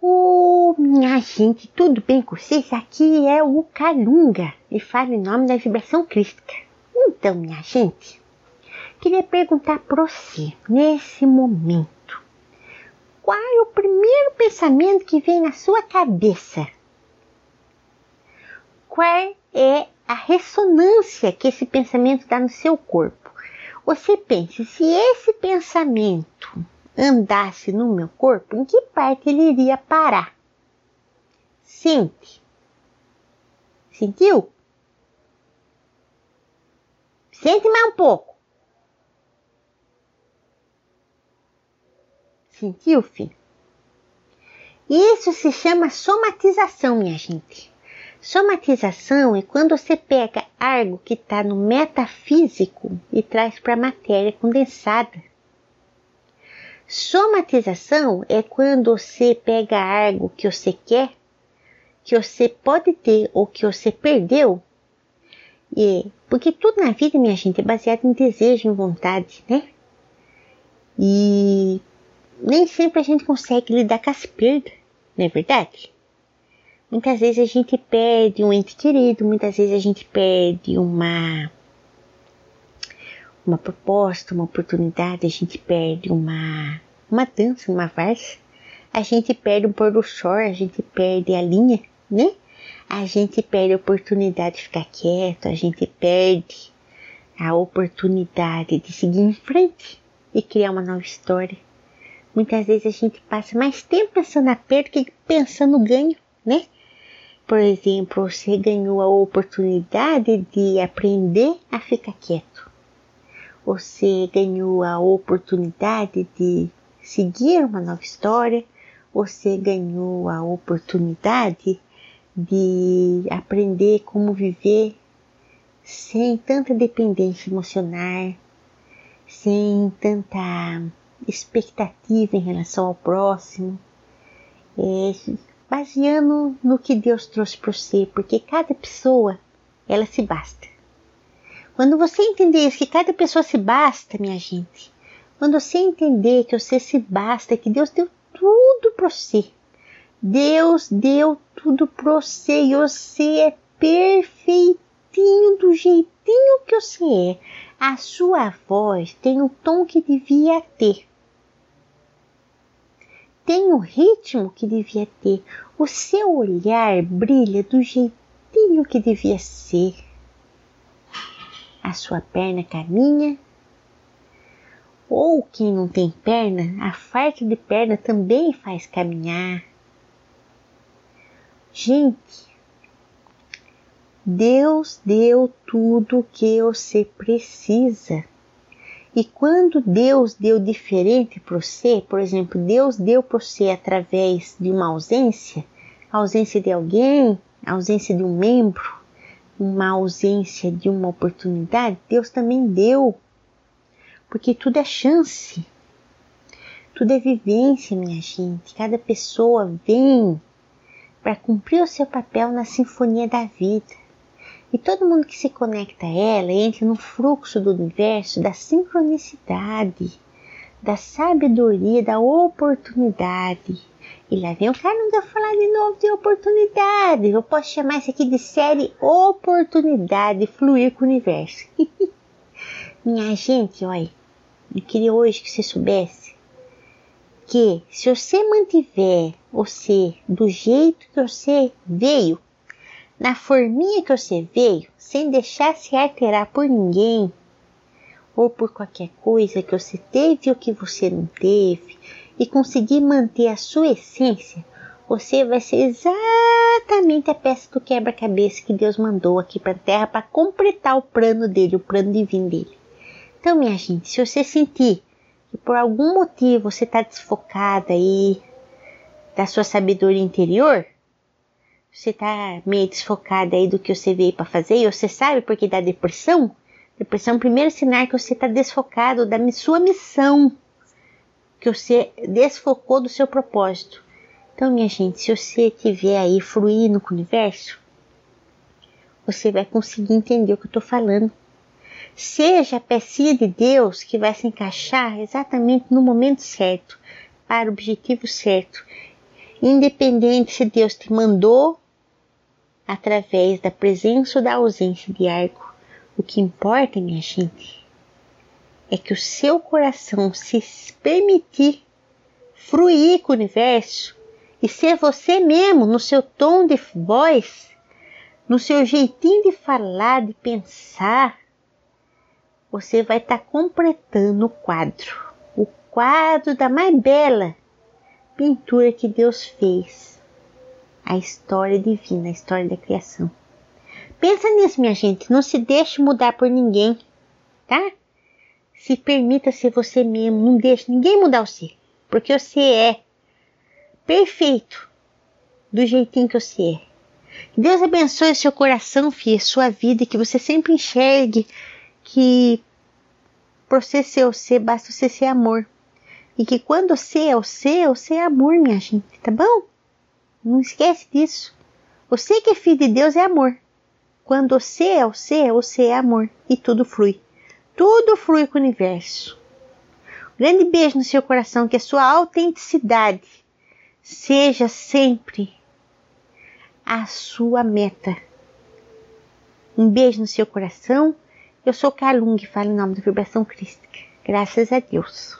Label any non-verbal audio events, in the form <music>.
Oh, minha gente, tudo bem com vocês? Aqui é o Calunga e falo em nome da vibração crística. Então, minha gente, queria perguntar para você, nesse momento, qual é o primeiro pensamento que vem na sua cabeça? Qual é a ressonância que esse pensamento dá no seu corpo? Você pense, se esse pensamento andasse no meu corpo, em que parte ele iria parar? Sente. Sentiu? Sente mais um pouco. Sentiu, filho? Isso se chama somatização, minha gente. Somatização é quando você pega algo que está no metafísico e traz para a matéria condensada. Somatização é quando você pega algo que você quer, que você pode ter ou que você perdeu. E, porque tudo na vida, minha gente, é baseado em desejo, em vontade, né? E nem sempre a gente consegue lidar com as perdas, não é verdade? Muitas vezes a gente perde um ente querido, muitas vezes a gente perde uma uma proposta, uma oportunidade, a gente perde uma, uma dança, uma farsa, a gente perde um pôr do sol, a gente perde a linha, né? A gente perde a oportunidade de ficar quieto, a gente perde a oportunidade de seguir em frente e criar uma nova história. Muitas vezes a gente passa mais tempo pensando na perda que pensando no ganho, né? Por exemplo, você ganhou a oportunidade de aprender a ficar quieto você ganhou a oportunidade de seguir uma nova história, você ganhou a oportunidade de aprender como viver sem tanta dependência emocional, sem tanta expectativa em relação ao próximo, é, baseando no que Deus trouxe para você, porque cada pessoa ela se basta. Quando você entender isso, que cada pessoa se basta, minha gente, quando você entender que você se basta, que Deus deu tudo para você, Deus deu tudo para você e você é perfeitinho do jeitinho que você é. A sua voz tem o tom que devia ter. Tem o ritmo que devia ter. O seu olhar brilha do jeitinho que devia ser a sua perna caminha. Ou quem não tem perna, a farta de perna também faz caminhar. Gente, Deus deu tudo o que você precisa. E quando Deus deu diferente para você, por exemplo, Deus deu para você através de uma ausência, ausência de alguém, ausência de um membro, uma ausência de uma oportunidade, Deus também deu. Porque tudo é chance. Tudo é vivência, minha gente. Cada pessoa vem para cumprir o seu papel na sinfonia da vida. E todo mundo que se conecta a ela entra no fluxo do universo da sincronicidade, da sabedoria, da oportunidade e lá vem o Carlos falar de novo de oportunidade. Eu posso chamar isso aqui de série Oportunidade Fluir com o Universo. <laughs> Minha gente, olha, eu queria hoje que você soubesse que se você mantiver você do jeito que você veio, na forminha que você veio, sem deixar se alterar por ninguém, ou por qualquer coisa que você teve ou que você não teve, e conseguir manter a sua essência, você vai ser exatamente a peça do quebra-cabeça que Deus mandou aqui para a Terra para completar o plano dele, o plano divino dele. Então, minha gente, se você sentir que por algum motivo você está desfocada aí da sua sabedoria interior, você está meio desfocada aí do que você veio para fazer e você sabe porque dá depressão? Depressão é o primeiro sinal que você está desfocado da sua missão que você desfocou do seu propósito. Então, minha gente, se você estiver aí fluindo com o universo, você vai conseguir entender o que eu estou falando. Seja a pecinha de Deus que vai se encaixar exatamente no momento certo, para o objetivo certo. Independente se Deus te mandou através da presença ou da ausência de algo, o que importa, minha gente, é que o seu coração se permitir fruir com o universo e ser você mesmo no seu tom de voz, no seu jeitinho de falar, de pensar, você vai estar tá completando o quadro, o quadro da mais bela pintura que Deus fez, a história divina, a história da criação. Pensa nisso, minha gente, não se deixe mudar por ninguém, tá? Se permita ser você mesmo, não deixe ninguém mudar você, porque você é perfeito do jeitinho que você é. Deus abençoe seu coração, filha, sua vida, que você sempre enxergue que por você ser ser, basta você ser amor. E que quando você é o ser, você é amor, minha gente, tá bom? Não esquece disso. Você que é filho de Deus é amor. Quando você é o ser, você é amor. E tudo flui. Tudo flui com o universo. Um grande beijo no seu coração, que a sua autenticidade seja sempre a sua meta. Um beijo no seu coração. Eu sou Kalung, falo em nome da vibração crística. Graças a Deus.